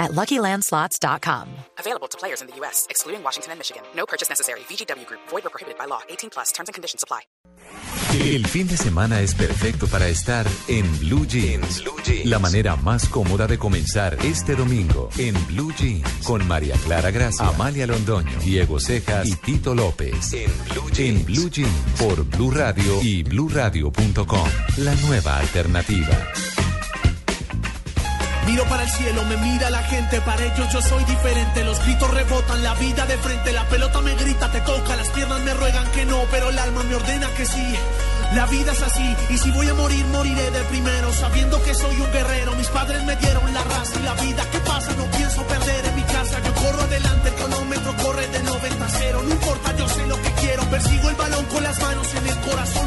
at LuckyLandSlots.com. Available to players in the U.S., excluding Washington and Michigan. No purchase necessary. VGW Group. Void or prohibited by law. 18 plus. Terms and conditions apply. El fin de semana es perfecto para estar en Blue Jeans. La manera más cómoda de comenzar este domingo en Blue Jeans con María Clara Gracia, Amalia Londoño, Diego Cejas y Tito López. En Blue Jeans, en Blue Jeans por Blue Radio y bluradio.com. La nueva alternativa. Miro para el cielo, me mira la gente, para ellos yo soy diferente. Los gritos rebotan, la vida de frente, la pelota me grita, te toca, las piernas me ruegan que no, pero el alma me ordena que sí. La vida es así, y si voy a morir, moriré de primero, sabiendo que soy un guerrero. Mis padres me dieron la raza y la vida. ¿Qué pasa? No pienso perder en mi casa. Yo corro adelante, el cronómetro corre de 90 a 0. No importa, yo sé lo que quiero. Persigo el balón con las manos en el corazón.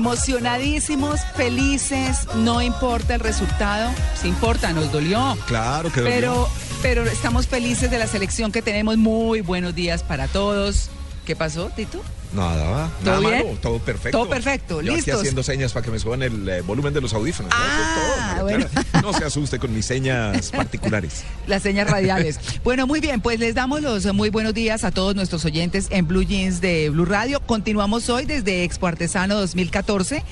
Emocionadísimos, felices, no importa el resultado, sí importa, nos dolió. Claro que Pero, pero estamos felices de la selección que tenemos. Muy buenos días para todos. ¿Qué pasó, Tito? Nada, va. ¿Todo nada bien? malo, todo perfecto. Todo perfecto, Yo aquí listos. haciendo señas para que me suban el eh, volumen de los audífonos. Ah, bueno. Clara. No se asuste con mis señas particulares. Las señas radiales. Bueno, muy bien, pues les damos los muy buenos días a todos nuestros oyentes en Blue Jeans de Blue Radio. Continuamos hoy desde Expo Artesano 2014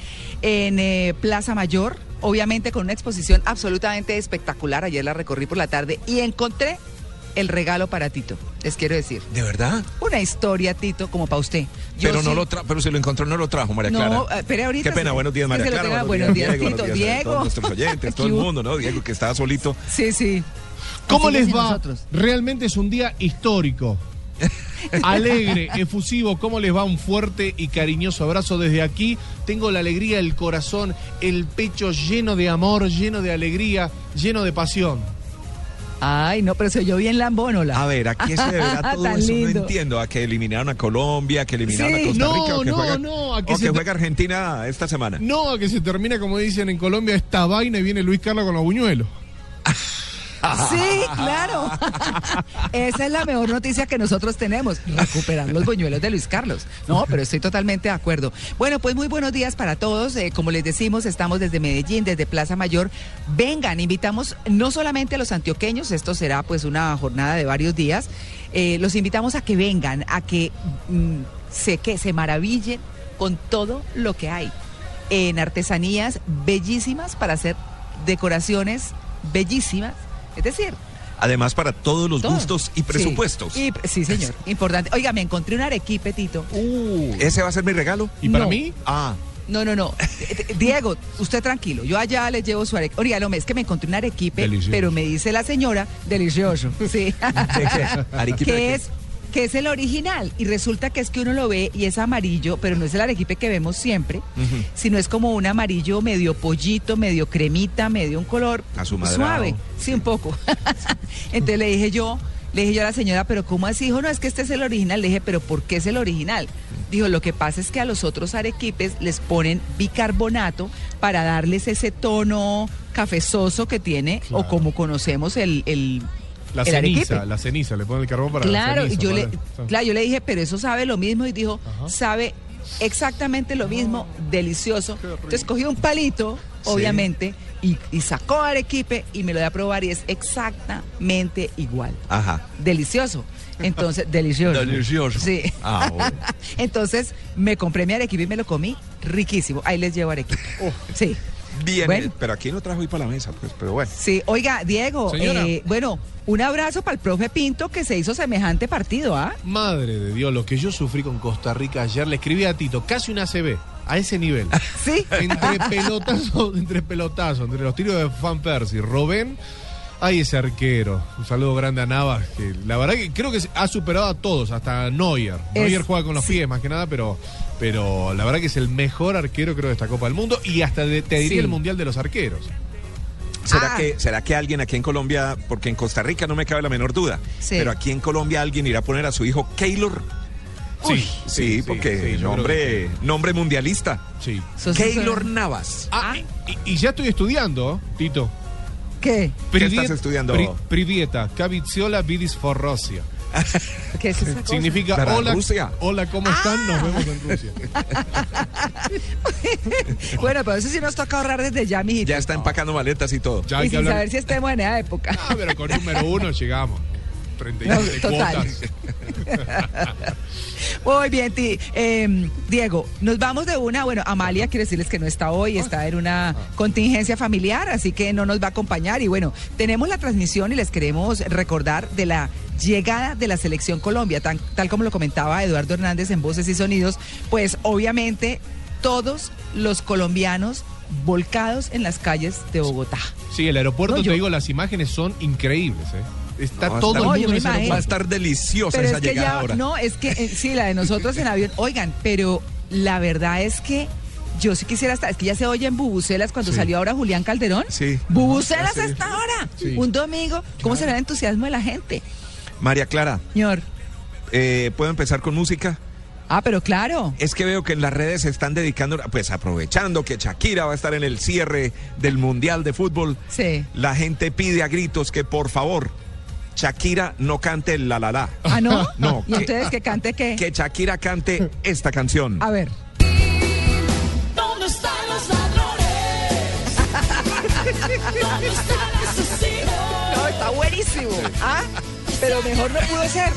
en eh, Plaza Mayor, obviamente con una exposición absolutamente espectacular. Ayer la recorrí por la tarde y encontré el regalo para Tito, les quiero decir. ¿De verdad? Una historia, Tito, como para usted. Yo pero no lo tra pero si lo encontró no lo trajo, María Clara. eh, pero ahorita Qué pena, buenos días, María Clara. Buenos días, Diego, Tito, buenos días a Diego. todos nuestros oyentes, todo el mundo, ¿no? Diego que estaba solito. Sí, sí. ¿Cómo Así les va? nosotros. Realmente es un día histórico. Alegre, efusivo, ¿cómo les va? Un fuerte y cariñoso abrazo desde aquí. Tengo la alegría, el corazón, el pecho lleno de amor, lleno de alegría, lleno de pasión. Ay, no, pero se oyó bien lambónola. A ver, ¿a qué se deberá todo eso? lindo. No entiendo. ¿A que eliminaron a Colombia, a que eliminaron Sí. a Costa No, Rica o que, no, juega, no, a que o se que juega Argentina esta semana? No, a que se termina, como dicen en Colombia, esta vaina y viene Luis Carlos con los buñuelos. Sí, claro. Esa es la mejor noticia que nosotros tenemos, recuperar los buñuelos de Luis Carlos. No, pero estoy totalmente de acuerdo. Bueno, pues muy buenos días para todos. Eh, como les decimos, estamos desde Medellín, desde Plaza Mayor. Vengan, invitamos no solamente a los antioqueños, esto será pues una jornada de varios días. Eh, los invitamos a que vengan, a que mm, se, que se maravillen con todo lo que hay en artesanías bellísimas para hacer decoraciones bellísimas. Es decir, Además, para todos los todo. gustos y Sí. presupuestos. Y- sí, señor. Importante. Oiga, me encontré un arequipe, Tito. ¿Ese va a ser mi regalo? ¿Y para No. mí? Ah, No, no, no. Diego, usted tranquilo. Yo allá les llevo su arequipe. Oiga, es que me encontré un arequipe, Delicioso. pero me dice la señora, delicioso. Sí. ¿Arequipe de que qué? es que es el original y resulta que es que uno lo ve y es amarillo, pero no es el arequipe que vemos siempre, sino es como un amarillo medio pollito, medio cremita, medio un color suave, sí, un poco. Entonces le dije yo, le dije yo a la señora, pero ¿cómo así? Dijo, no, es que este es el original. Le dije, pero ¿por qué es el original? Dijo, lo que pasa es que a los otros arequipes les ponen bicarbonato para darles ese tono cafezoso que tiene, o como conocemos el, el, La el arequipe. ceniza, la ceniza, le ponen el carbón para la Claro, y ceniza, yo le, claro, yo le dije, pero eso sabe lo mismo y dijo, Ajá. sabe exactamente lo mismo, delicioso. Entonces cogió un palito, Sí. obviamente, y, y sacó arequipe y me lo dio a probar y es exactamente igual. Ajá. Delicioso. Entonces, delicioso. Delicioso. Sí. Ah, bueno. Entonces me compré mi arequipe y me lo comí riquísimo. Ahí les llevo arequipe. Sí. Bien, Bueno. pero aquí no trajo hoy para la mesa, pues, pero bueno. Sí, oiga, Diego, eh, bueno, un abrazo para el profe Pinto que se hizo semejante partido, ¿ah? Madre de Dios, lo que yo sufrí con Costa Rica ayer, le escribí a Tito, casi una CB, a ese nivel. Sí. entre pelotazos, entre pelotazos, entre los tiros de Fan Persie, Robén, ay ese arquero. Un saludo grande a Navas, que la verdad que creo que ha superado a todos, hasta Neuer. Es- Neuer juega con los pies más que nada, pero, pero la verdad que es el mejor arquero creo de esta Copa del Mundo y hasta de- te diría Sí. el Mundial de los Arqueros. ¿Será, Ah. que, ¿Será que alguien aquí en Colombia, porque en Costa Rica no me cabe la menor duda, Sí. pero aquí en Colombia alguien irá a poner a su hijo Keylor? Sí, Sí, porque sí, nombre, nombre mundialista. sí. Keylor Navas. Ah, y- y ya estoy estudiando, Tito. ¿Qué? ¿Qué estás estudiando? Pri- Privieta, Caviziola Vidis Forrosia. ¿Qué es esa cosa? Significa ¿Para hola, Rusia? hola, ¿cómo están? Nos vemos en Rusia. Bueno, pero eso sí nos toca ahorrar desde ya, mijito. Ya está empacando maletas y todo. Ya hay y que sin hablar. saber si estemos en esa época. Ah, pero con número uno llegamos. 37 No, total. cuotas. Muy bien, ti. Eh, Diego, nos vamos de una. Bueno, Amalia, quiero decirles que no está hoy, está en una contingencia familiar, así que no nos va a acompañar. Y bueno, tenemos la transmisión y les queremos recordar de la llegada de la selección Colombia, tan- tal como lo comentaba Eduardo Hernández en Voces y Sonidos, pues obviamente todos los colombianos volcados en las calles de Bogotá. Sí, el aeropuerto, No, te yo- digo, las imágenes son increíbles. ¿eh? Está No, todo el mundo. Va a estar deliciosa Pero esa es que llegada ya, ahora. no, es que eh, sí, la de nosotros en avión. Oigan, pero la verdad es que yo sí quisiera estar, es que ya se oye en Bubucelas cuando Sí. salió ahora Julián Calderón. Sí. Bubucelas Sí. a esta hora. Sí. Un domingo. ¿Cómo será el entusiasmo de la gente? María Clara, Señor. eh, ¿puedo empezar con música? Ah, pero claro. Es que veo que en las redes se están dedicando, pues aprovechando que Shakira va a estar en el cierre del Mundial de Fútbol. Sí. La gente pide a gritos que por favor Shakira no cante el la la la. Ah, ¿no? No, ¿Y que- ustedes que cante qué? Que Shakira cante esta canción. A ver. ¿Dónde están los ladrones? ¿Dónde están asesinos? No, está buenísimo. Ah, pero mejor no pudo ser.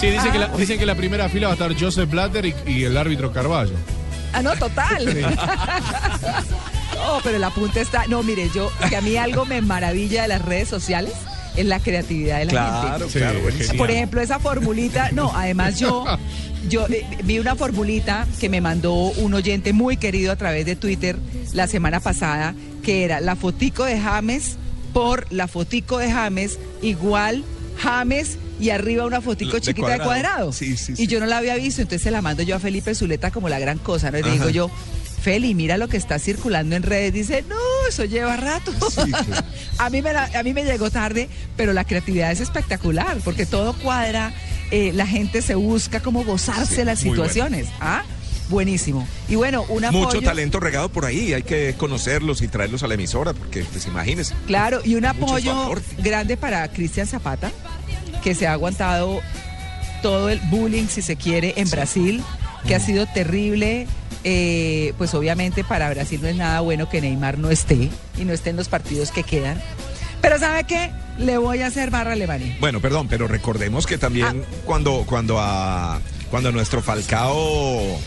Sí, dicen que, la, dicen que la primera fila va a estar Joseph Blatter y, y el árbitro Carballo. Ah, no, total. No, pero el apunte está. No, mire, yo, que a mí algo me maravilla de las redes sociales es la creatividad de la gente. Claro, Sí, claro, buenísimo. genial. Por ejemplo, esa formulita, no, además yo, yo eh, vi una formulita que me mandó un oyente muy querido a través de Twitter la semana pasada, que era la fotico de James por la fotico de James igual James y arriba una fotico De chiquita de cuadrado. Sí, sí, y sí. yo no la había visto, entonces se la mando yo a Felipe Zuleta como la gran cosa, ¿no? Y le digo yo, Feli, mira lo que está circulando en redes. Dice, no, eso lleva rato. Sí, claro. a, mí me la- a mí me llegó tarde, pero la creatividad es espectacular, porque todo cuadra, eh, la gente se busca cómo gozarse Sí, las bueno. situaciones. ¿Ah? Buenísimo. Y bueno, un apoyo. Mucho talento regado por ahí, hay que conocerlos y traerlos a la emisora, porque pues imagínense. Claro, y un apoyo grande para Cristian Zapata, que se ha aguantado todo el bullying, si se quiere, en Brasil, que ha sido terrible. Eh, pues obviamente para Brasil no es nada bueno que Neymar no esté y no esté en los partidos que quedan. Pero ¿sabe qué? Le voy a hacer barra a Alemania. Bueno, perdón, pero recordemos que también Ah. cuando, cuando a cuando a nuestro Falcao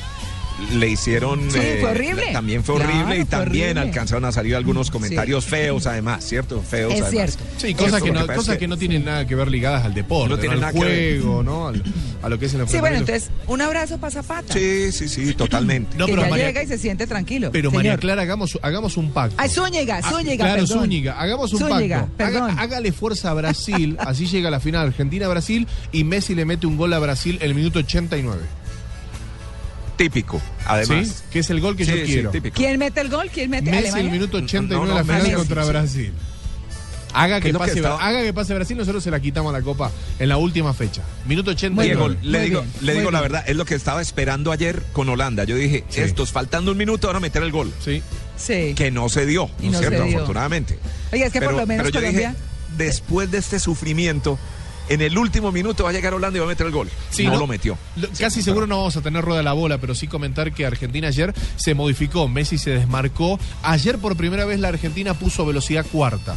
le hicieron Sí, eh, fue horrible. también fue Claro, horrible y fue también horrible. alcanzaron a salir algunos Sí. comentarios feos además, ¿cierto? Feos Es además. cierto. Sí, cosas, que no, cosas es que no tienen nada que ver ligadas al deporte, No ¿no? tienen al nada que ver. juego, ¿no? Al- a lo que es el Sí, bueno, entonces un abrazo para Zapata. Sí, sí, sí, totalmente. No, que pero ya María- llega y se siente tranquilo. Pero María. Clara, hagamos, hagamos un pacto. Ay, Zúñiga, Ah, Zúñiga, claro, perdón. Zúñiga, hagamos un Zúñiga, pacto. Haga- hágale fuerza a Brasil, así llega la final Argentina-Brasil y Messi le mete un gol a Brasil en el minuto 89. Típico, además. ¿Sí? Que es el gol que Sí, yo sí, quiero. típico. ¿Quién mete el gol? ¿Quién mete Messi Alemania? el minuto 89 No, no, la final Messi, contra sí. Brasil. Haga ¿Qué que, pase, estaba- haga que pase Brasil, nosotros se la quitamos a la copa en la última fecha. Minuto 89. Diego, le digo, bien, le digo la verdad, es lo que estaba esperando ayer con Holanda. Yo dije, Sí. estos faltando un minuto van a meter el gol. Sí. Sí. Que no se dio, Y ¿no es cierto? dio. Afortunadamente. Oye, es que por lo menos pero yo Colombia. dije, después de este sufrimiento, en el último minuto va a llegar Holanda y va a meter el gol. Sí, no, no- lo metió. Lo- Casi seguro no vamos a tener rueda de la bola, pero sí comentar que Argentina ayer se modificó, Messi se desmarcó. Ayer por primera vez la Argentina puso velocidad cuarta.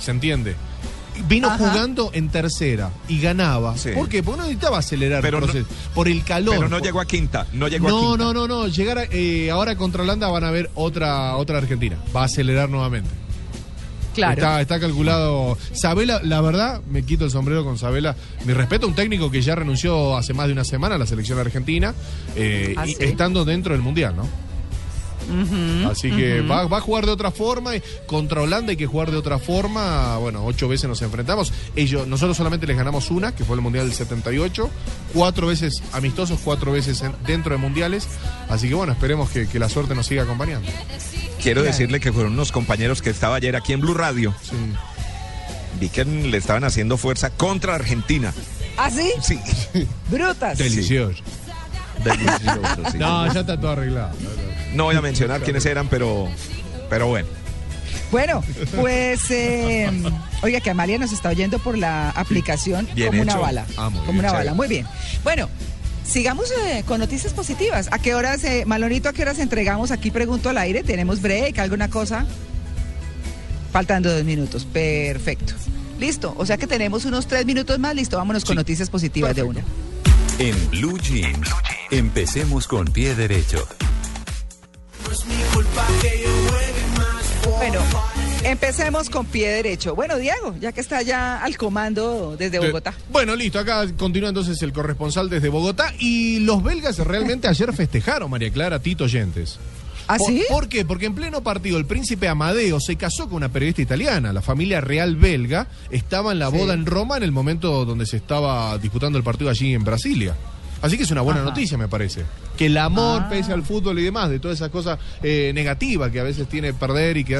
¿Se entiende? Vino Ajá. jugando en tercera y ganaba. Sí. ¿Por qué? Porque no necesitaba acelerar Pero el no- proceso. por el calor. Pero no por- llegó a quinta, no llegó a No, quinta. no, no, no. Llegar a- eh, ahora contra Holanda van a ver otra, otra Argentina. Va a acelerar nuevamente. Claro. Está, está calculado. Sabela, la verdad, me quito el sombrero con Sabela. Mi respeto a un técnico que ya renunció hace más de una semana a la selección argentina, eh, Ah, estando dentro del mundial, ¿no? Así que va, va a jugar de otra forma. y Contra Holanda hay que jugar de otra forma. Bueno, ocho veces nos enfrentamos. Ellos, nosotros solamente les ganamos una, que fue el Mundial del 78. Cuatro veces amistosos, cuatro veces en- dentro de mundiales. Así que bueno, esperemos que, que la suerte nos siga acompañando. Quiero decirle que fueron unos compañeros que estaba ayer aquí en Blue Radio. Sí. Vi que le estaban haciendo fuerza contra Argentina. ¿Ah, sí? Sí. Brutas. Delicioso. Delicioso, sí. No, ya está todo arreglado. No voy a mencionar quiénes eran, pero, pero bueno. Bueno, pues, eh, oiga, que Amalia nos está oyendo por la aplicación Bien como una bala. Ah, muy como bien, una chévere. bala, muy bien. Bueno, sigamos eh, con noticias positivas. ¿A qué horas, eh, Malonito, a qué horas entregamos aquí? Pregunto al aire. ¿Tenemos break, alguna cosa? Faltando dos minutos. Perfecto. Listo. O sea que tenemos unos tres minutos más. Listo, vámonos con noticias positivas de una. En Blue Jeans, empecemos con pie derecho. Bueno, empecemos con pie derecho. Bueno, Diego, ya que está ya al comando desde Bogotá. Eh, Bueno, listo, acá continúa entonces el corresponsal desde Bogotá y los belgas realmente ayer festejaron, María Clara, Tito Oyentes. ¿Ah, ¿Por, sí? ¿Por qué? Porque en pleno partido el príncipe Amadeo se casó con una periodista italiana. La familia real belga estaba en la Sí. boda en Roma en el momento donde se estaba disputando el partido allí en Brasilia. Así que es una buena Ajá. noticia, me parece. Que el amor, Ah. pese al fútbol y demás, de todas esas cosas eh, negativas que a veces tiene perder y que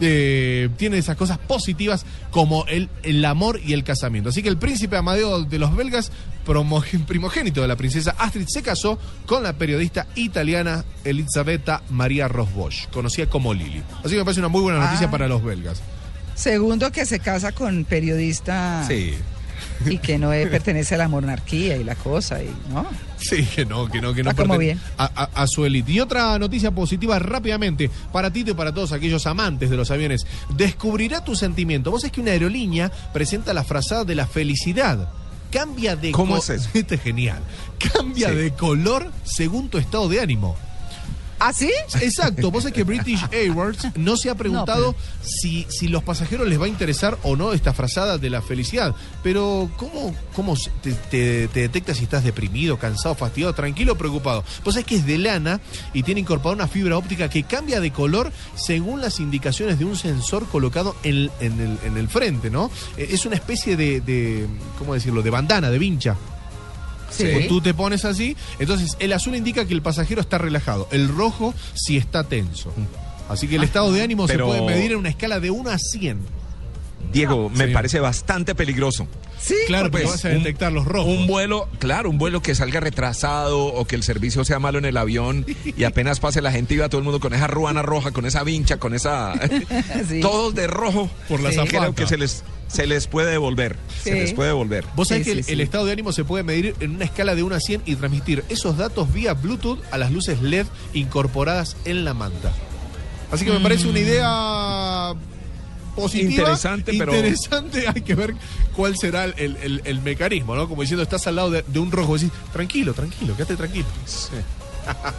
eh, tiene esas cosas positivas como el, el amor y el casamiento. Así que el príncipe Amadeo de los belgas, promo- primogénito de la princesa Astrid, se casó con la periodista italiana Elisabetta Maria Rosbosch, conocida como Lili. Así que me parece una muy buena noticia Ah. para los belgas. Segundo, que se casa con periodista Sí. y que no eh, pertenece a la monarquía y la cosa, y ¿no? Sí, que no, que no, que no. Ah, como bien. A, a- a su élite. Y otra noticia positiva rápidamente para Tito y para todos aquellos amantes de los aviones. Descubrirá tu sentimiento. Vos es que una aerolínea presenta la frazada de la felicidad. Cambia de ¿Cómo es eso? Este es genial. Cambia Sí. de color según tu estado de ánimo. ¿Ah, sí? Exacto, vos es que British Airways no se ha preguntado No, si, si los pasajeros les va a interesar o no esta frazada de la felicidad. Pero, ¿cómo, cómo te, te- te detecta si estás deprimido, cansado, fastidiado, tranquilo o preocupado? Vos es que es de lana y tiene incorporada una fibra óptica que cambia de color según las indicaciones de un sensor colocado en, en el, en el frente, ¿no? Eh, Es una especie de, de, ¿cómo decirlo?, de bandana, de vincha. Sí. Tú te pones así, entonces el azul indica que el pasajero está relajado, el rojo si está tenso. Así que el estado de ánimo Pero- se puede medir en una escala de 1 a 100. Diego, me Sí. parece bastante peligroso. Sí. Claro, porque Pues, vas a detectar los rojos. Un vuelo, claro, un vuelo que salga retrasado o que el servicio sea malo en el avión y apenas pase la gente y va todo el mundo con esa ruana roja, con esa vincha, con esa... Sí. Todos de rojo. Por la Sí. zafata. Creo que se les, se les puede devolver. Se les puede devolver. Vos sabés Sí, que sí, el, sí. el estado de ánimo se puede medir en una escala de 1 a 100 y transmitir esos datos vía Bluetooth a las luces LED incorporadas en la manta. Así que me parece una idea positiva. Interesante, pero- Interesante, hay que ver cuál será el, el- el- el mecanismo, ¿no? Como diciendo, estás al lado de, de un rojo, decís, tranquilo, tranquilo, quédate tranquilo.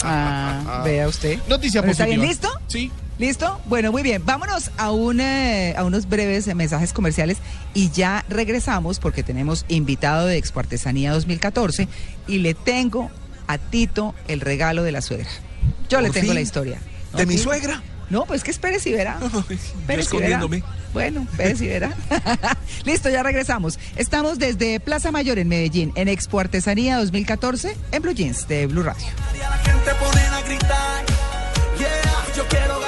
Ah, vea usted. Noticia Bueno, ¿Está positiva. bien listo? Sí. ¿Listo? Bueno, muy bien. Vámonos a, un, eh, a unos breves mensajes comerciales y ya regresamos porque tenemos invitado de Expo Artesanía 2014 y le tengo a Tito el regalo de la suegra. Yo le ¿Por tengo fin? la historia. ¿De ¿No, mi suegra? No, pues que espere si verá. Espere escondiéndome. Bueno, espere si verá. Listo, ya regresamos. Estamos desde Plaza Mayor en Medellín, en Expo Artesanía 2014, en Blue Jeans de Blue Radio. Y a la gente ponen a gritar. Yeah, yo quiero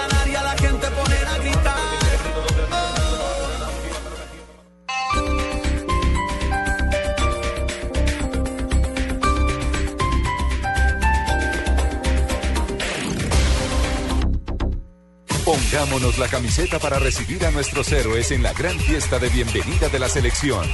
Pongámonos la camiseta para recibir a nuestros héroes en la gran fiesta de bienvenida de la selección.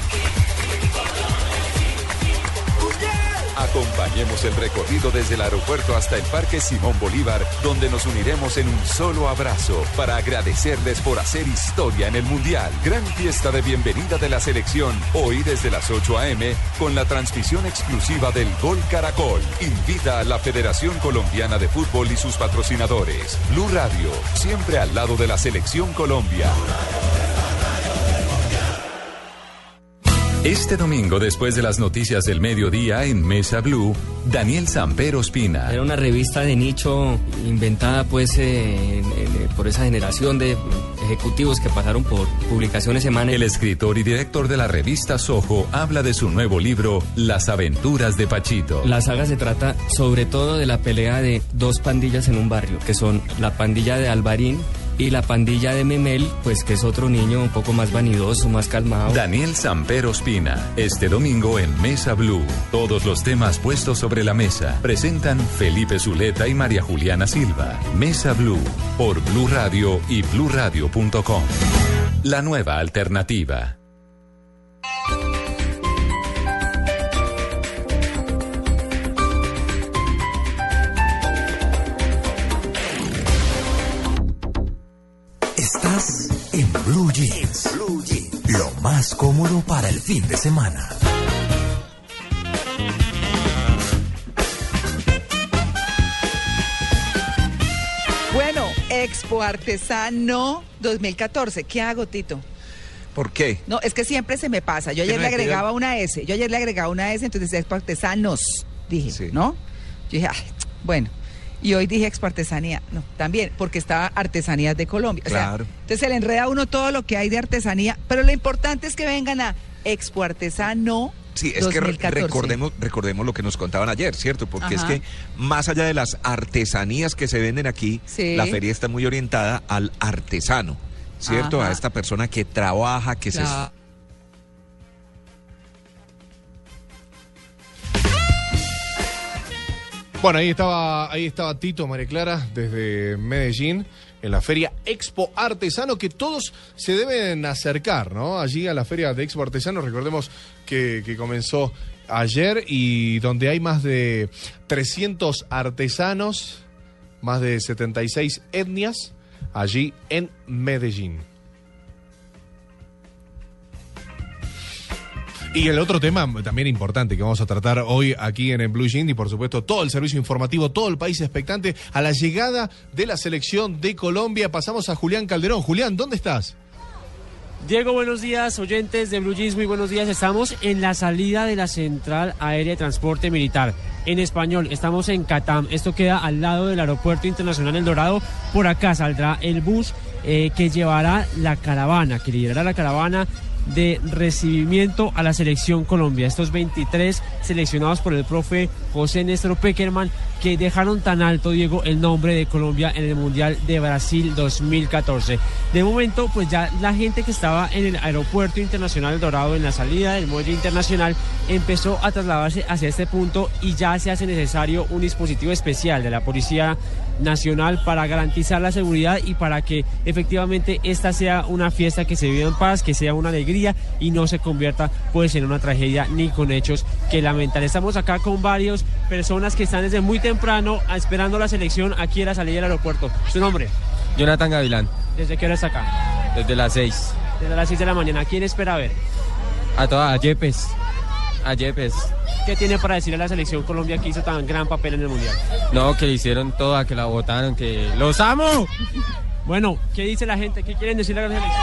Acompañemos el recorrido desde el aeropuerto hasta el Parque Simón Bolívar, donde nos uniremos en un solo abrazo para agradecerles por hacer historia en el Mundial. Gran fiesta de bienvenida de la selección, hoy desde las 8 a.m. con la transmisión exclusiva del Gol Caracol. Invita a la Federación Colombiana de Fútbol y sus patrocinadores. Blue Radio, siempre al lado de la selección Colombia. Este domingo, después de las noticias del mediodía en Mesa Blue, Daniel Samper Ospina. Era una revista de nicho inventada pues eh, en- por esa generación de ejecutivos que pasaron por publicaciones semanas. El escritor y director de la revista Soho habla de su nuevo libro, Las aventuras de Pachito. La saga se trata sobre todo de la pelea de dos pandillas en un barrio, que son la pandilla de Alvarín y la pandilla de Memel, pues que es otro niño un poco más vanidoso, más calmado. Daniel Samper Ospina, este domingo en Mesa Blue. Todos los temas puestos sobre la mesa presentan Felipe Zuleta y María Juliana Silva. Mesa Blue por Blue Radio y bluradio.com. La nueva alternativa. En Blue Jeans. Blue Jeans. Lo más cómodo para el fin de semana. Bueno, Expo Artesano 2014. ¿Qué hago, Tito? ¿Por qué? No, es que siempre se me pasa. Yo ayer no le agregaba una S. Yo ayer le agregaba una S, entonces Expo Artesanos, dije, Sí. ¿no? Yo dije, ay, bueno. Y hoy dije Expo Artesanía. No, también, porque estaba Artesanías de Colombia. O sea, Claro. entonces se le enreda a uno todo lo que hay de artesanía, pero lo importante es que vengan a Expo Artesano Sí, es que re- 2014. recordemos, recordemos lo que nos contaban ayer, ¿cierto? Porque Ajá. es que más allá de las artesanías que se venden aquí, Sí. la feria está muy orientada al artesano, ¿cierto? Ajá. A esta persona que trabaja, que Claro. Bueno, ahí estaba, ahí estaba Tito María Clara desde Medellín en la feria Expo Artesano que todos se deben acercar, ¿no? Allí a la feria de Expo Artesano, recordemos que, que comenzó ayer y donde hay más de 300 artesanos, más de 76 etnias allí en Medellín. Y el otro tema también importante que vamos a tratar hoy aquí en el Blue Jean y por supuesto todo el servicio informativo, todo el país expectante a la llegada de la selección de Colombia. Pasamos a Julián Calderón. Julián, ¿dónde estás? Diego, buenos días, oyentes de Blue Jeans, muy buenos días. Estamos en la salida de la Central Aérea de Transporte Militar. En español, estamos en Catam. Esto queda al lado del Aeropuerto Internacional El Dorado. Por acá saldrá el bus eh, que llevará la caravana, que liderará la caravana de recibimiento a la selección Colombia. Estos 23 seleccionados por el profe José Néstor Peckerman que dejaron tan alto, Diego, el nombre de Colombia en el Mundial de Brasil 2014. De momento, pues ya la gente que estaba en el Aeropuerto Internacional Dorado en la salida del muelle internacional empezó a trasladarse hacia este punto y ya se hace necesario un dispositivo especial de la Policía Nacional para garantizar la seguridad y para que efectivamente esta sea una fiesta que se viva en paz, que sea una alegría y no se convierta pues en una tragedia ni con hechos que lamentar. Estamos acá con varias personas que están desde muy temprano esperando la selección aquí en la salida del aeropuerto. ¿Su nombre? Jonathan Gavilán, ¿Desde qué hora está acá? desde las 6. Desde las 6 de la mañana. ¿Quién espera ver? A todas, a Yepes. A Yepes. ¿Qué tiene para decirle a la selección Colombia que hizo tan gran papel en el Mundial? No, que le hicieron toda, que la votaron, que los amo. Bueno, ¿qué dice la gente? ¿Qué quieren decirle a la selección?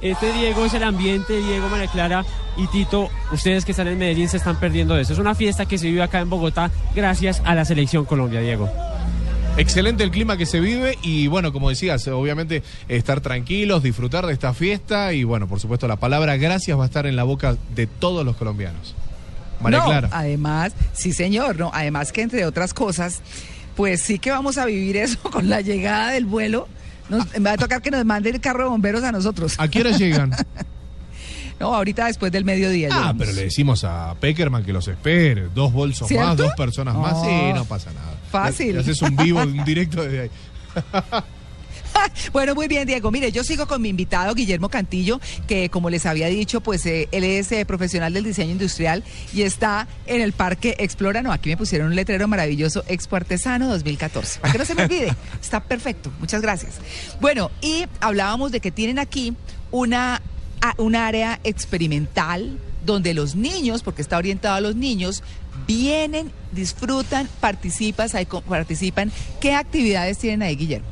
Este Diego es el ambiente, Diego, María Clara y Tito. Ustedes que están en Medellín se están perdiendo de eso. Es una fiesta que se vive acá en Bogotá gracias a la selección Colombia, Diego. Excelente el clima que se vive y bueno, como decías, obviamente estar tranquilos, disfrutar de esta fiesta y bueno, por supuesto la palabra gracias va a estar en la boca de todos los colombianos. María no, Clara. además, sí señor, no, además que entre otras cosas, pues sí que vamos a vivir eso con la llegada del vuelo. Nos, va a tocar que nos mande el carro de bomberos a nosotros. ¿A qué hora llegan? No, ahorita después del mediodía. Ah, llegamos. pero le decimos a Peckerman que los espere. Dos bolsos ¿Cierto? más, dos personas más. Sí, no pasa nada. Fácil. Haces un vivo, un directo desde ahí. Bueno, muy bien, Diego. Mire, yo sigo con mi invitado, Guillermo Cantillo, que como les había dicho, pues eh, él es eh, profesional del diseño industrial y está en el Parque Explora. No, aquí me pusieron un letrero maravilloso, Expo Artesano 2014. Para que no se me olvide. Está perfecto. Muchas gracias. Bueno, y hablábamos de que tienen aquí una, a- un área experimental donde los niños, porque está orientado a los niños, vienen, disfrutan, participan, participan. ¿Qué actividades tienen ahí, Guillermo?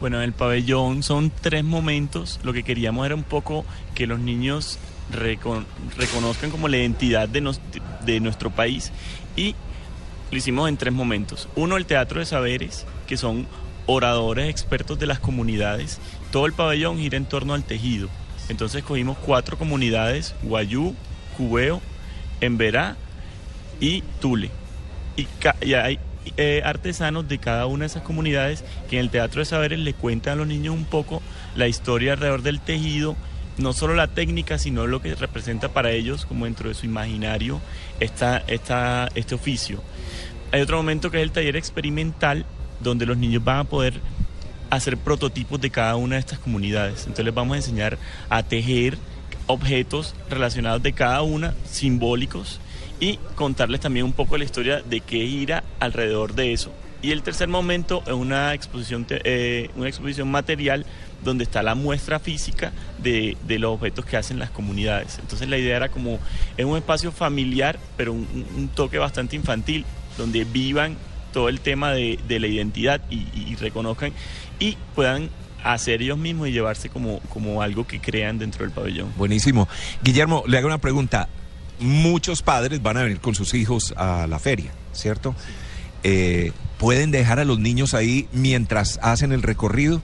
Bueno, en el pabellón son tres momentos. Lo que queríamos era un poco que los niños recon- reconozcan como la identidad de, nos- de nuestro país y lo hicimos en tres momentos. Uno, el Teatro de Saberes, que son oradores expertos de las comunidades. Todo el pabellón gira en torno al tejido. Entonces cogimos cuatro comunidades, Guayú, Cubeo, Emberá y Tule. Y, hay eh, artesanos de cada una de esas comunidades que en el Teatro de Saberes le cuentan a los niños un poco la historia alrededor del tejido, no solo la técnica, sino lo que representa para ellos, como dentro de su imaginario, esta, esta, este oficio. Hay otro momento que es el taller experimental, donde los niños van a poder hacer prototipos de cada una de estas comunidades. Entonces les vamos a enseñar a tejer objetos relacionados de cada una, simbólicos, y contarles también un poco la historia de qué gira alrededor de eso. Y el tercer momento es una exposición, eh, una exposición material donde está la muestra física de, de los objetos que hacen las comunidades. Entonces la idea era como, es un espacio familiar, pero un toque bastante infantil, donde vivan todo el tema de, de la identidad y, y reconozcan y puedan hacer ellos mismos y llevarse como, como algo que crean dentro del pabellón. Buenísimo. Guillermo, le hago una pregunta. Muchos padres van a venir con sus hijos a la feria, ¿cierto? Eh, ¿Pueden dejar a los niños ahí mientras hacen el recorrido?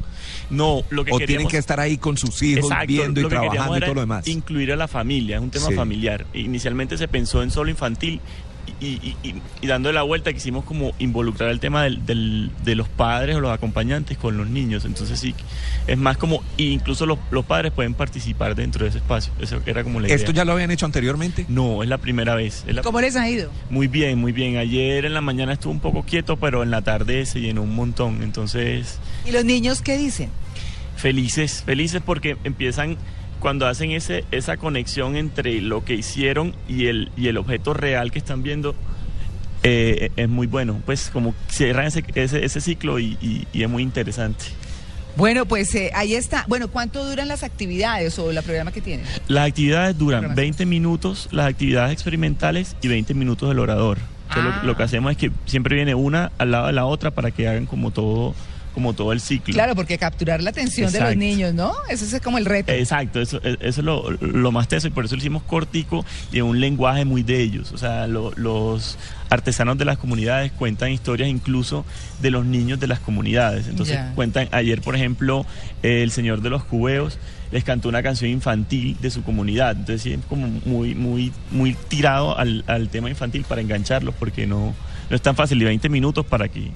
No, lo que ¿O tienen que estar ahí con sus hijos Exacto, viendo y que trabajando y todo lo demás? Incluir a la familia, es un tema Sí. familiar. Inicialmente se pensó en solo infantil y, y, dándole la vuelta quisimos como involucrar el tema del, del- de los padres o los acompañantes con los niños. Entonces sí, es más como, incluso los, los padres pueden participar dentro de ese espacio. Eso era como la idea. ¿Esto ya lo habían hecho anteriormente? No, es la primera vez. es la- ¿Cómo les ha ido? Muy bien, muy bien. Ayer en la mañana estuvo un poco quieto, pero en la tarde se llenó un montón. Entonces, ¿Y los niños qué dicen? felices, felices porque empiezan cuando hacen ese, esa conexión entre lo que hicieron y el, y el objeto real que están viendo. eh, es muy bueno, pues como cierran ese, ese, ese ciclo y, y- y es muy interesante. Bueno, pues eh, ahí está. Bueno, ¿cuánto duran las actividades o la programa que tienen? Las actividades duran Programación. 20 minutos, las actividades experimentales y 20 minutos del orador. Entonces, Ah. lo, lo que hacemos es que siempre viene una al lado de la otra para que hagan como todo, como todo el ciclo. Claro, porque capturar la atención de los niños, ¿no? Eso es como el reto. Exacto, eso, eso es lo, lo más teso y por eso lo hicimos cortico y en un lenguaje muy de ellos. O sea, lo- los artesanos de las comunidades cuentan historias incluso de los niños de las comunidades. Entonces cuentan, ayer por ejemplo, el señor de los cubeos les cantó una canción infantil de su comunidad. Entonces sí, es como muy, muy, muy tirado al, al tema infantil para engancharlos porque no, no es tan fácil y 20 minutos para que,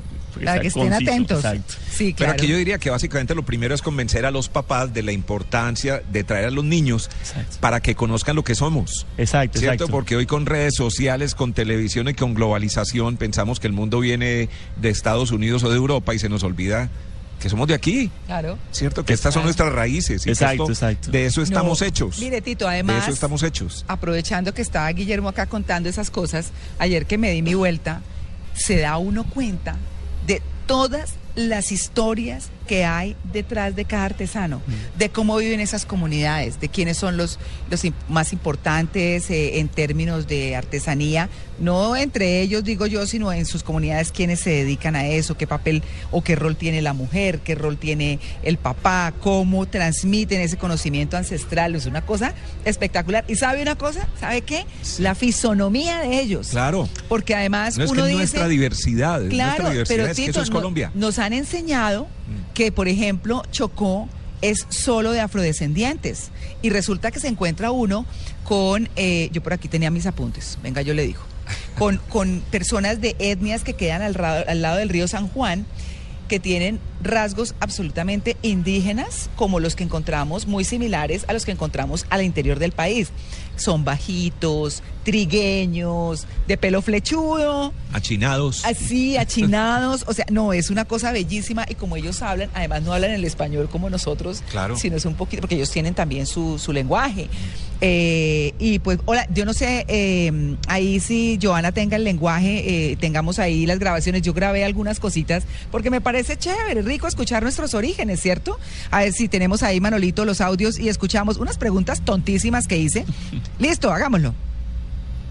Para que estén conciso. atentos. Exacto. Sí, Pero aquí yo diría que básicamente lo primero es convencer a los papás de la importancia de traer a los niños Exacto. para que conozcan lo que somos. Exacto, ¿Cierto? exacto. Porque hoy con redes sociales, con televisión y con globalización pensamos que el mundo viene de Estados Unidos o de Europa y se nos olvida que somos de aquí. Claro. ¿Cierto? Que estas son nuestras raíces. y Exacto, esto- exacto. De eso estamos No, hechos. Mire, Tito, de además, eso estamos hechos. aprovechando que estaba Guillermo acá contando esas cosas, ayer que me di mi vuelta, se da uno cuenta de todas las historias que hay detrás de cada artesano, Mm. de cómo viven esas comunidades, de quiénes son los, los más importantes eh, en términos de artesanía, no entre ellos digo yo, sino en sus comunidades quienes se dedican a eso, qué papel o qué rol tiene la mujer, qué rol tiene el papá, cómo transmiten ese conocimiento ancestral, es una cosa espectacular. ¿Y sabe una cosa? ¿Sabe qué? La fisonomía de ellos. Claro. Porque además No es uno dice, nuestra diversidad, es Claro, nuestra diversidad, pero es que eso es Colombia. Mm. nos han enseñado que, por ejemplo, Chocó es solo de afrodescendientes y resulta que se encuentra uno con, eh, yo por aquí tenía mis apuntes, venga, yo le digo, con, con personas de etnias que quedan al, al lado del río San Juan que tienen rasgos absolutamente indígenas, como los que encontramos, muy similares a los que encontramos al interior del país. Son bajitos, trigueños, de pelo flechudo, Achinados. así, achinados. O sea, no, es una cosa bellísima y como ellos hablan, además no hablan el español como nosotros, Claro. sino es un poquito, porque ellos tienen también su, su lenguaje. Eh, y pues, hola, yo no sé, eh, ahí si Joana tenga el lenguaje, eh, tengamos ahí las grabaciones. Yo grabé algunas cositas porque me parece chévere, rico escuchar nuestros orígenes, ¿cierto? A ver si tenemos ahí, Manolito, los audios y escuchamos unas preguntas tontísimas que hice. Listo, hagámoslo.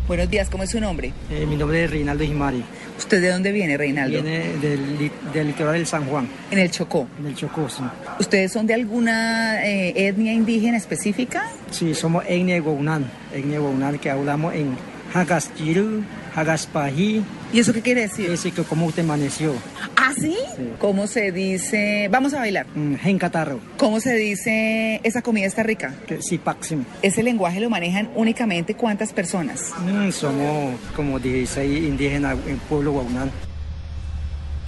Buenos días, ¿cómo es su nombre? Eh, mi nombre es Reinaldo Jimari. ¿Usted de dónde viene, Reinaldo? Viene del, del litoral del San Juan, En el Chocó. en el Chocó. Sí, ¿Ustedes son de alguna eh, etnia indígena específica? Sí, somos etnia Gounan, etnia Gounan que hablamos en Hagastiru, Hagaspají. ¿Y eso qué quiere decir? Es que cómo usted amaneció. ¿Ah, sí? Sí. ¿Cómo se dice? Vamos a bailar. Mm, Gencatarro, ¿Cómo se dice esa comida está rica? sí, Paxim. Ese lenguaje lo manejan únicamente cuántas personas. Mm, somos como 16 indígenas en pueblo Gounan.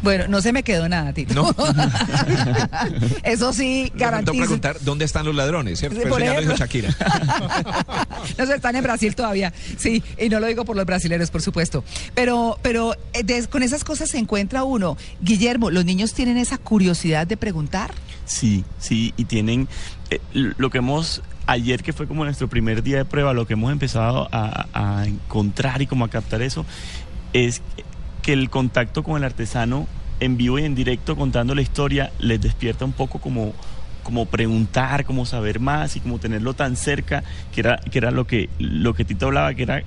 Bueno, no se me quedó nada, Tito. No. Eso sí, garantizo. preguntar dónde están los ladrones, ya lo dijo ejemplo. Shakira. No se están en Brasil todavía. Sí, y no lo digo por los brasileños, por supuesto. Pero, pero eh, de- con esas cosas se encuentra uno. Guillermo, ¿los niños tienen esa curiosidad de preguntar? Sí, sí, y tienen eh, lo que hemos ayer que fue como nuestro primer día de prueba, lo que hemos empezado a, a encontrar y como a captar eso es que el contacto con el artesano en vivo y en directo contando la historia les despierta un poco como como preguntar, como saber más y como tenerlo tan cerca, que era que era lo que lo que Tito hablaba, que era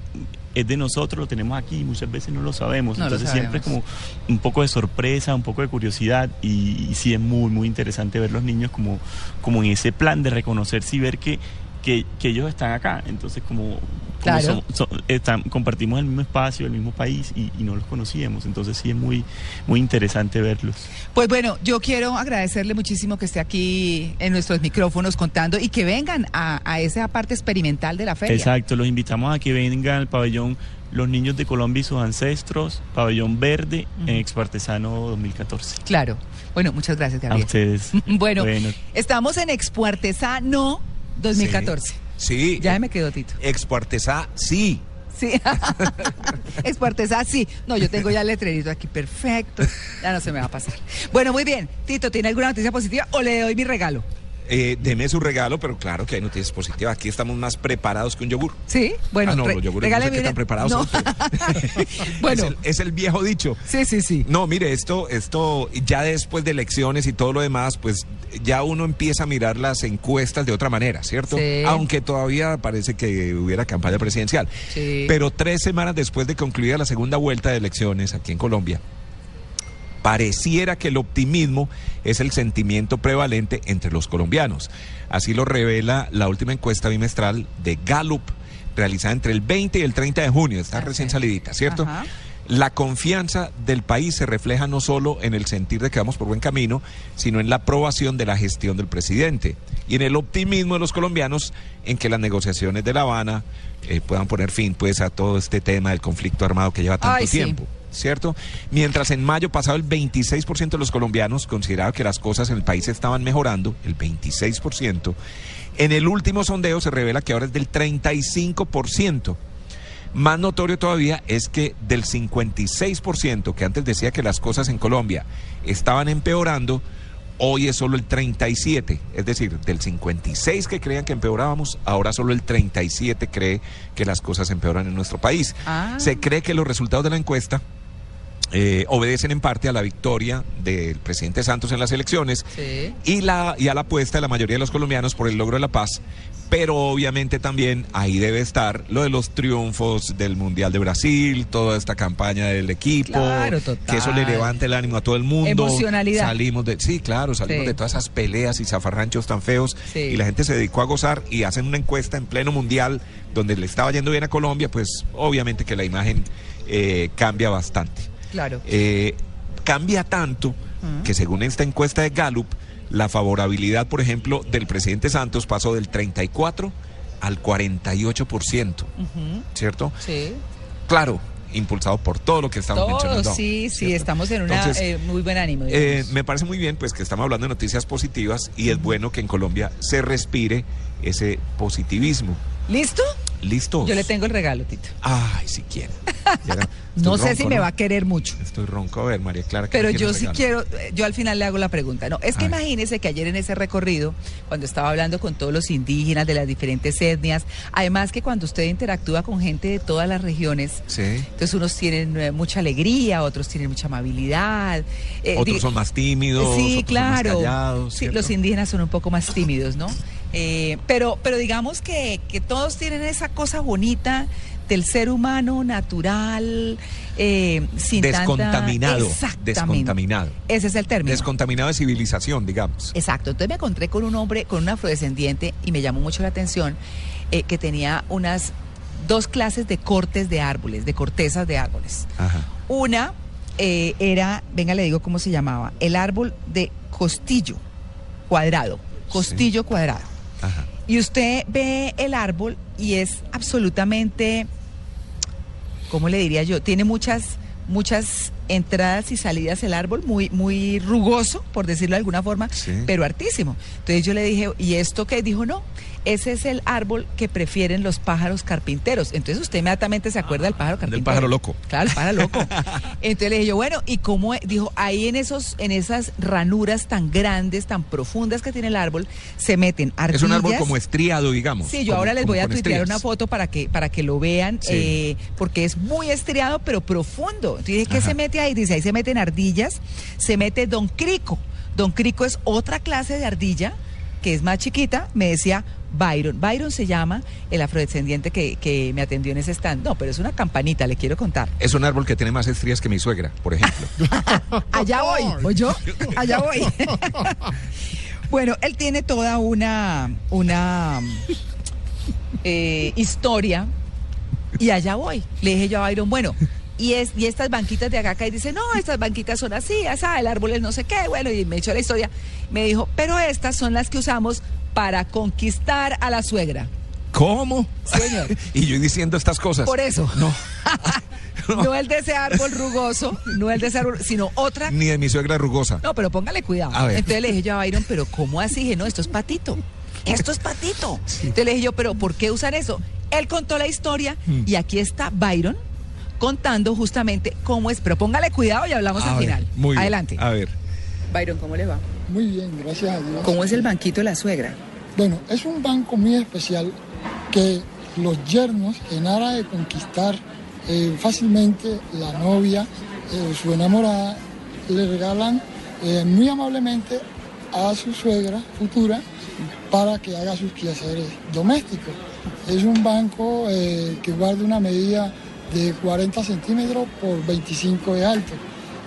es de nosotros, lo tenemos aquí y muchas veces no lo sabemos. No lo Entonces siempre es como un poco de sorpresa, un poco de curiosidad y, y sí es muy, muy interesante ver los niños como, como en ese plan de reconocerse y ver que, que, que ellos están acá. Entonces como, como Claro. son- son- están- compartimos el mismo espacio, el mismo país y, y no los conocíamos. Entonces sí es muy, muy interesante verlos. Pues bueno, yo quiero agradecerle muchísimo que esté aquí en nuestros micrófonos contando y que vengan a, a esa parte experimental de la feria. Exacto, los invitamos a que vengan al pabellón Los Niños de Colombia y sus Ancestros, pabellón verde en Expo Artesano 2014. Claro. Bueno, muchas gracias, A Gabriel. ustedes. Bueno, estamos en Expo Artesano 2014. Sí. Ya me quedó, Tito. Expo Artesá, sí. Sí. Expo Artesano, sí. No, yo tengo ya el letrerito aquí, perfecto. Ya no se me va a pasar. Bueno, muy bien. Tito, ¿tiene alguna noticia positiva o le doy mi regalo? Eh, deme su regalo, pero claro que hay noticias positivas. Aquí estamos más preparados que un yogur. Sí, bueno. ah, no, los yogures no sé qué tan preparados No. son, pero- Bueno. es, el, es el viejo dicho. Sí, sí, sí. No, mire, esto, esto, ya después de elecciones y todo lo demás, pues ya uno empieza a mirar las encuestas de otra manera, ¿cierto? Sí. Aunque todavía parece que hubiera campaña presidencial. Sí. Pero tres semanas después de concluida la segunda vuelta de elecciones aquí en Colombia, pareciera que el optimismo es el sentimiento prevalente entre los colombianos. Así lo revela la última encuesta bimestral de Gallup, realizada entre el 20 y el 30 de junio. Está recién salidita, ¿cierto? Ajá. La confianza del país se refleja no solo en el sentir de que vamos por buen camino, sino en la aprobación de la gestión del presidente y en el optimismo de los colombianos en que las negociaciones de La Habana eh, puedan poner fin pues a todo este tema del conflicto armado que lleva tanto Ay, sí. ¿Cierto? Mientras en mayo pasado el 26% de los colombianos consideraba que las cosas en el país estaban mejorando, el 26%, en el último sondeo se revela que ahora es del 35%. Más notorio todavía es que del 56% que antes decía que las cosas en Colombia estaban empeorando, hoy es solo el 37, es decir, del 56 que creían que empeorábamos, ahora solo el 37 cree que las cosas empeoran en nuestro país. Ah. Se cree que los resultados de la encuesta eh, obedecen en parte a la victoria del presidente Santos en las elecciones Sí. y, la, y a la apuesta de la mayoría de los colombianos por el logro de la paz. Pero obviamente también ahí debe estar lo de los triunfos del Mundial de Brasil, toda esta campaña del equipo, Claro, que eso le levante el ánimo a todo el mundo. Emocionalidad. Salimos de, sí, claro, salimos Sí. de todas esas peleas y zafarranchos tan feos Sí. y la gente se dedicó a gozar y hacen una encuesta en pleno mundial donde le estaba yendo bien a Colombia, pues obviamente que la imagen eh, cambia bastante. Claro. Eh, cambia tanto que según esta encuesta de Gallup, la favorabilidad, por ejemplo, del presidente Santos pasó del 34 al 48%, Ujú. ¿cierto? Sí. Claro, impulsado por todo lo que estamos mencionando. Todos, sí, sí, ¿cierto? estamos en una Entonces, eh, muy buen ánimo. Eh, me parece muy bien pues que estamos hablando de noticias positivas y es bueno que en Colombia se respire ese positivismo. ¿Listo? ¿Listo? Yo le tengo el regalo, Tito. Ay, si quiere. No sé si me va a querer mucho. Estoy ronco. A ver, María Clara. ¿qué Pero yo sí quiero, yo al final le hago la pregunta. No, es que ver. imagínese que ayer en ese recorrido, cuando estaba hablando con todos los indígenas de las diferentes etnias, además que cuando usted interactúa con gente de todas las regiones, Sí. entonces unos tienen eh, mucha alegría, otros tienen mucha amabilidad. eh, Otros son más tímidos. Sí, otros son más claro. callados, sí, los indígenas son un poco más tímidos, ¿no? Eh, pero, pero digamos que, que todos tienen esa cosa bonita del ser humano natural, eh, sin tanta- Descontaminado. Exactamente. Descontaminado. Ese es el término. Descontaminado de civilización, digamos. Exacto. Entonces me encontré con un hombre, con un afrodescendiente, y me llamó mucho la atención eh, que tenía unas dos clases de cortes de árboles, de cortezas de árboles. Ajá. Una eh, era, venga, le digo cómo se llamaba, el árbol de costillo cuadrado, costillo cuadrado. Ajá. Y usted ve el árbol y es absolutamente, ¿cómo le diría yo? Tiene muchas, muchas entradas y salidas el árbol, muy, muy rugoso, por decirlo de alguna forma, Sí. pero hartísimo. Entonces yo le dije, ¿y esto qué? Dijo, no, ese es el árbol que prefieren los pájaros carpinteros. Entonces usted inmediatamente se acuerda del pájaro carpintero. Del pájaro loco. Claro, el pájaro loco. Entonces le dije yo, bueno, ¿y cómo? Dijo, ahí en esos, en esas ranuras tan grandes, tan profundas que tiene el árbol, se meten ardillas. Es un árbol como estriado, digamos. Sí, yo como- ahora les voy a tuitear una foto para que, para que lo vean, Sí. eh, porque es muy estriado, pero profundo. Entonces, ¿qué Ajá. se mete ahí? Dice, ahí se meten ardillas, se mete Don Crico. Don Crico es otra clase de ardilla, que es más chiquita, me decía Byron. Byron se llama el afrodescendiente que, que me atendió en ese stand. No, pero es una campanita, le quiero contar. Es un árbol que tiene más estrías que mi suegra, por ejemplo. Allá voy, ¿o yo? Allá voy. bueno, él tiene toda una, una eh, historia y allá voy. Le dije yo a Byron, bueno, y, es, y estas banquitas de acá, y dice, no, estas banquitas son así, así, el árbol es no sé qué, bueno, y me echó la historia. Me dijo, pero estas son las que usamos para conquistar a la suegra. ¿Cómo? Señor. y yo diciendo estas cosas. Por eso. No. No el de ese árbol rugoso, no el de ese árbol, sino otra Ni de mi suegra rugosa. No, pero póngale cuidado. A ver. Entonces le dije yo a Byron, pero ¿cómo así? Dije, no, esto es patito. Esto es patito. Entonces le dije yo, pero ¿por qué usan eso? Él contó la historia Hmm. y aquí está Byron contando justamente cómo es. Pero póngale cuidado y hablamos A al ver, final. Muy bien. Adelante. A ver. Byron, ¿cómo le va? Muy bien, gracias a Dios. ¿Cómo es el banquito de la suegra? Bueno, es un banco muy especial que los yernos, en aras de conquistar eh, fácilmente la novia, eh, su enamorada, le regalan eh, muy amablemente a su suegra futura para que haga sus quehaceres domésticos. Es un banco eh, que guarda una medida de 40 centímetros por 25 de alto.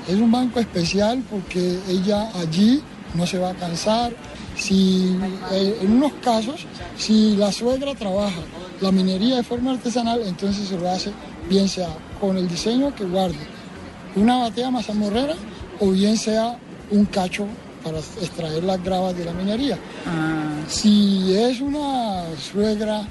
Es un banco especial porque ella allí no se va a cansar. Si, eh, en unos casos, si la suegra trabaja la minería de forma artesanal, entonces se lo hace bien sea con el diseño que guarde una batea mazamorrera o bien sea un cacho para extraer las gravas de la minería. Si es una suegra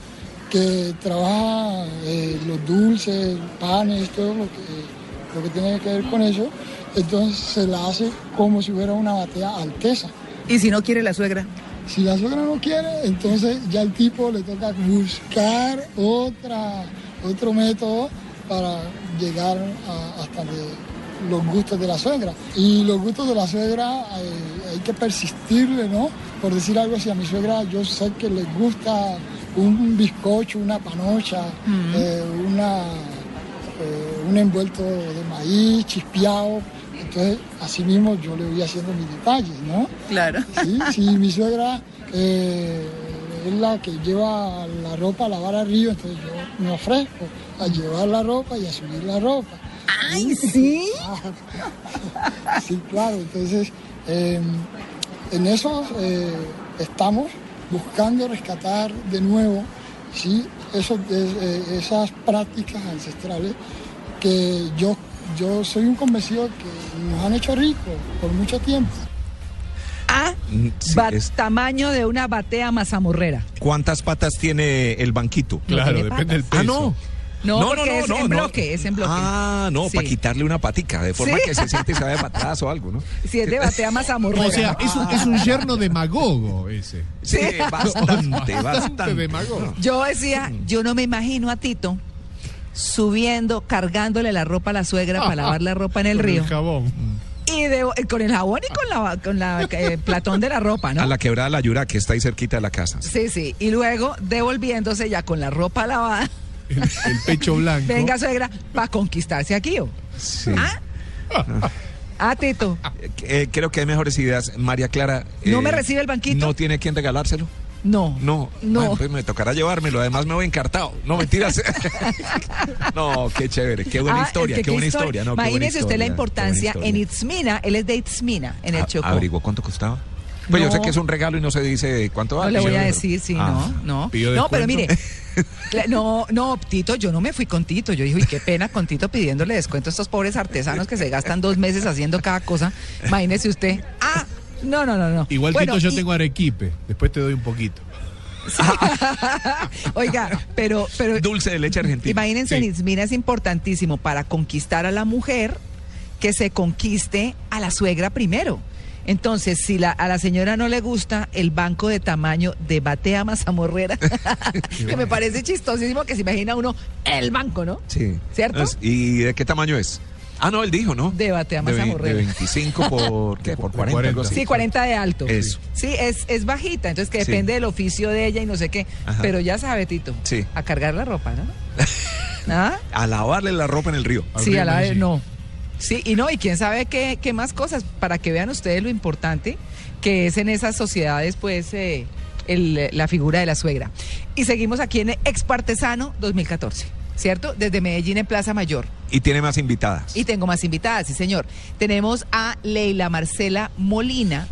que trabaja eh, los dulces, panes, todo lo que, lo que tiene que ver con eso, entonces se la hace como si fuera una batea alteza. ¿Y si no quiere la suegra? Si la suegra no quiere, entonces ya al tipo le toca buscar otra, otro método para llegar a- hasta de- los gustos de la suegra. Y los gustos de la suegra eh, hay que persistirle, ¿no? Por decir algo así, a mi suegra yo sé que le gusta un bizcocho, una panocha, eh, una, eh, un envuelto de maíz chispeado. Entonces, así mismo yo le voy haciendo mis detalles, ¿no? Claro. Sí, sí, mi suegra eh, es la que lleva la ropa a lavar río, entonces yo me ofrezco a llevar la ropa y a subir la ropa. ¡Ay, sí! Sí, claro, entonces en eso eh, estamos buscando rescatar de nuevo ¿sí? Eso- es- eh, esas prácticas ancestrales que yo, yo soy un convencido que nos han hecho ricos por mucho tiempo. Ah, Mm, sí, es- tamaño de una batea mazamorrera. ¿Cuántas patas tiene el banquito? No Claro, tiene depende del Ah, no. No, porque es en bloque, es en bloque. Ah, no, Sí. para quitarle una patica, de forma Sí. que se siente y se vaya para atrás o algo, ¿no? Si es de batea más amorrera. O sea, es un, es un yerno demagogo ese. Sí, bastante, bastante. demagogo. Yo decía, yo no me imagino a Tito subiendo, cargándole la ropa a la suegra para lavar la ropa en el Con río. jabón. Y de- con el jabón y con la, con la eh, platón de la ropa, ¿no? A la quebrada La Yura, que está ahí cerquita de la casa. Sí, sí. Y luego devolviéndose ya con la ropa lavada. El, el pecho blanco. Venga, suegra, para conquistarse aquí. ¿o? Sí. ¿Ah? Ah, Tito. Eh, creo que hay mejores ideas. María Clara. ¿No eh, me recibe el banquito? ¿No tiene quien regalárselo? No. No. No. Bueno, pues me tocará llevármelo. Además me voy encartado. No, mentiras. no, qué chévere. Qué buena Ah, historia. que Qué buena historia. No, Imagínese usted la importancia en Itzmina. Él es de Itzmina, en el Chocó. ¿Averiguó cuánto costaba? Pues yo No. sé que es un regalo y no se dice cuánto No vale. le voy a decir, sí, Ah. no, no. ¿Pidió No, pero mire, no, no, Tito, yo no me fui con Tito. Yo dije, uy, qué pena con Tito pidiéndole descuento a estos pobres artesanos que se gastan dos meses haciendo cada cosa. Imagínese usted. Ah, no, no, no, no. Igual Bueno, Tito, yo y- tengo arequipe. Después te doy un poquito. Oiga, pero, pero Dulce de leche argentina. imagínense, Sí. es importantísimo para conquistar a la mujer que se conquiste a la suegra primero. Entonces, si la, a la señora no le gusta el banco de tamaño de batea mazamorrera, que me parece chistosísimo que se imagina uno el banco, ¿no? Sí. ¿Cierto? ¿Y de qué tamaño es? Ah, no, él dijo, ¿no? De batea De, mazamorrera. de 25 por, ¿qué? por De 40, algo así. Sí, 40 de alto. Eso. Sí, es, es bajita, entonces que Sí. depende del oficio de ella y no sé qué. Ajá. Pero ya sabe, Tito, Sí. a cargar la ropa, ¿no? ¿Ah? A lavarle la ropa en el río. Sí, a la Abrirla vez allí. no. Sí, y no, y quién sabe qué, qué más cosas, para que vean ustedes lo importante que es en esas sociedades, pues, eh, el- la figura de la suegra. Y seguimos aquí en Expartesano 2014, ¿cierto? Desde Medellín en Plaza Mayor. Y tiene más invitadas. Y tengo más invitadas, sí, señor. Tenemos a Leila Marcela Molina,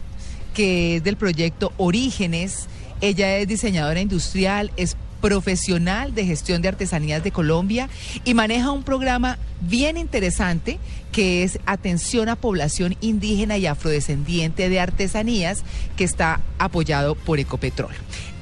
que es del proyecto Orígenes. Ella es diseñadora industrial, es profesional de gestión de artesanías de Colombia y maneja un programa bien interesante que es atención a población indígena y afrodescendiente de artesanías que está apoyado por Ecopetrol.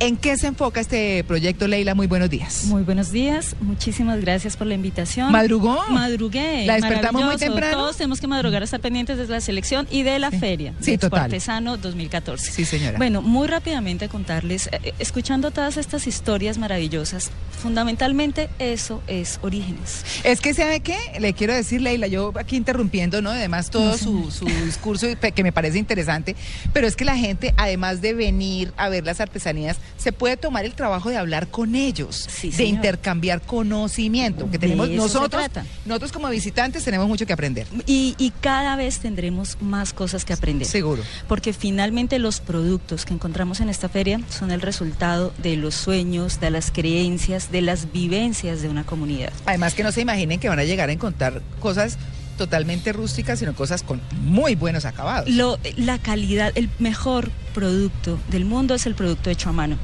¿En qué se enfoca este proyecto, Leila? Muy buenos días. Muy buenos días, muchísimas gracias por la invitación. ¿Madrugó? Madrugué. ¿La despertamos muy temprano? Todos tenemos que madrugar a estar pendientes de la selección y de la feria. Sí, Expo total. Artesano 2014. Sí, señora. Bueno, muy rápidamente contarles, eh, eh, escuchando todas estas historias maravillosas, fundamentalmente eso es Orígenes. Es que, ¿sabe qué? Le quiero decir, Leila, yo aquí interrumpiendo, ¿no? Además, todo No, su, su discurso que me parece interesante, pero es que la gente, además de venir a ver las artesanías, se puede tomar el trabajo de hablar con ellos, de señor. intercambiar conocimiento, que tenemos nosotros, nosotros como visitantes tenemos mucho que aprender. Y, y cada vez tendremos más cosas que aprender. Seguro. Porque finalmente los productos que encontramos en esta feria son el resultado de los sueños, de las creencias, de las vivencias de una comunidad. Además que no se imaginen que van a llegar a encontrar cosas totalmente rústicas, sino cosas con muy buenos acabados. Lo, la calidad, el mejor producto del mundo es el producto hecho a mano.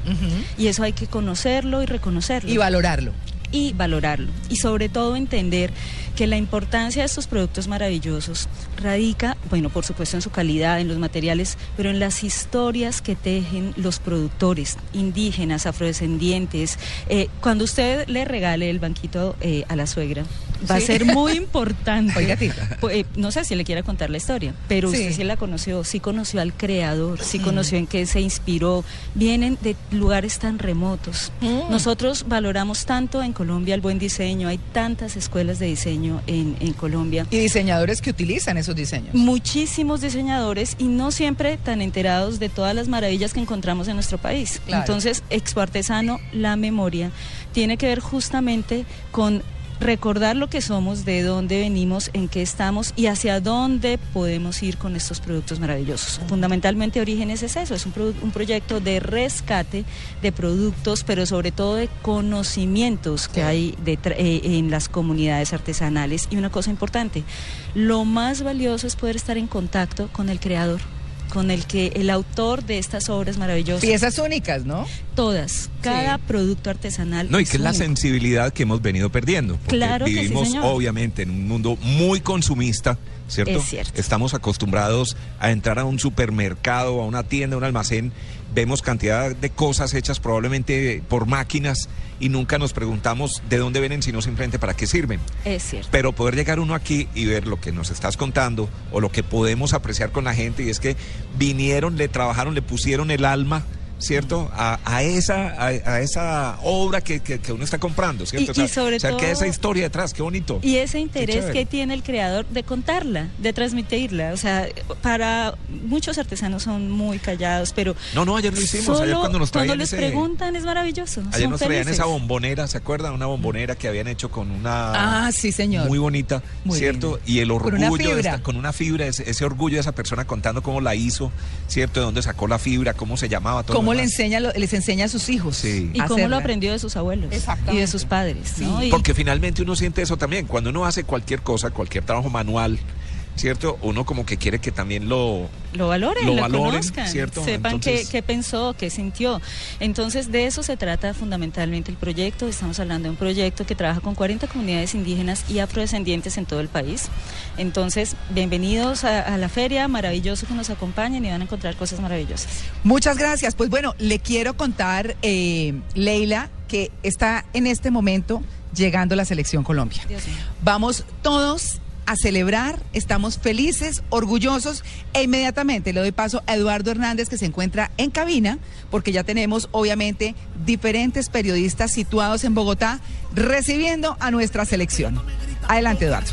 Y eso hay que conocerlo y reconocerlo. Y valorarlo. Y valorarlo. Y sobre todo entender que la importancia de estos productos maravillosos radica, bueno, por supuesto en su calidad, en los materiales, pero en las historias que tejen los productores indígenas, afrodescendientes. Eh, cuando usted le regale el banquito eh, a la suegra, va Sí. a ser muy importante. Oiga, eh, no sé si le quiera contar la historia, pero Sí. usted sí la conoció, sí conoció al creador, sí Mm. conoció en qué se inspiró. Vienen de lugares tan remotos. Mm. Nosotros valoramos tanto en Colombia el buen diseño, hay tantas escuelas de diseño en, en Colombia. Y diseñadores que utilizan esos diseños. Muchísimos diseñadores y no siempre tan enterados de todas las maravillas que encontramos en nuestro país. Claro. Entonces, Expo Artesano, la memoria, tiene que ver justamente con recordar lo que somos, de dónde venimos, en qué estamos y hacia dónde podemos ir con estos productos maravillosos. Fundamentalmente Orígenes es eso, es un, pro- un proyecto de rescate de productos, pero sobre todo de conocimientos que hay eh, en las comunidades artesanales. Y una cosa importante, lo más valioso es poder estar en contacto con el creador con el que el autor de estas obras maravillosas. Piezas únicas, ¿no? Todas, cada producto artesanal. No, y que es la sensibilidad que hemos venido perdiendo. Porque Claro que sí, vivimos, señor. obviamente, en un mundo muy consumista, ¿cierto? Es cierto. Estamos acostumbrados a entrar a un supermercado, a una tienda, a un almacén vemos cantidad de cosas hechas probablemente por máquinas y nunca nos preguntamos de dónde vienen, sino simplemente para qué sirven. Es cierto. Pero poder llegar uno aquí y ver lo que nos estás contando o lo que podemos apreciar con la gente y es que vinieron, le trabajaron, le pusieron el alma. ¿Cierto? A, a esa, a, a esa obra que, que- que uno está comprando, ¿cierto? Y- y sobre o sea, que esa historia detrás, qué bonito. Y ese interés que tiene el creador de contarla, de transmitirla. O sea, para muchos artesanos son muy callados, pero. No, no, ayer lo hicimos, ayer cuando nos traían les ese- preguntan es maravilloso. Ayer son nos traían felices. esa bombonera, ¿se acuerdan? Una bombonera que habían hecho con una... Ah, sí, señor. Muy bonita, Muy ¿cierto? Y el Con una orgullo, de fibra. esta- con una fibra, ese, ese orgullo de esa persona contando cómo la hizo, ¿cierto? De dónde sacó la fibra, cómo se llamaba, todo. ¿Cómo le enseña, lo- les enseña a sus hijos? Sí. Y cómo hacerla? lo aprendió de sus abuelos y de sus padres. ¿no? Y- Porque finalmente uno siente eso también. Cuando uno hace cualquier cosa, cualquier trabajo manual, ¿cierto? Uno como que quiere que también lo... lo valoren, lo lo, valoren, conozcan, ¿cierto? sepan Entonces- qué, qué pensó, qué sintió. Entonces, de eso se trata fundamentalmente el proyecto. Estamos hablando de un proyecto que trabaja con 40 comunidades indígenas y afrodescendientes en todo el país. Entonces, bienvenidos a, a la feria, maravilloso que nos acompañen y van a encontrar cosas maravillosas. Muchas gracias. Pues bueno, le quiero contar, eh, Leila, que está en este momento llegando la selección Colombia. Dios mío. Vamos todos a celebrar, estamos felices, orgullosos e inmediatamente le doy paso a Eduardo Hernández que se encuentra en cabina porque ya tenemos obviamente diferentes periodistas situados en Bogotá recibiendo a nuestra selección. Adelante Eduardo.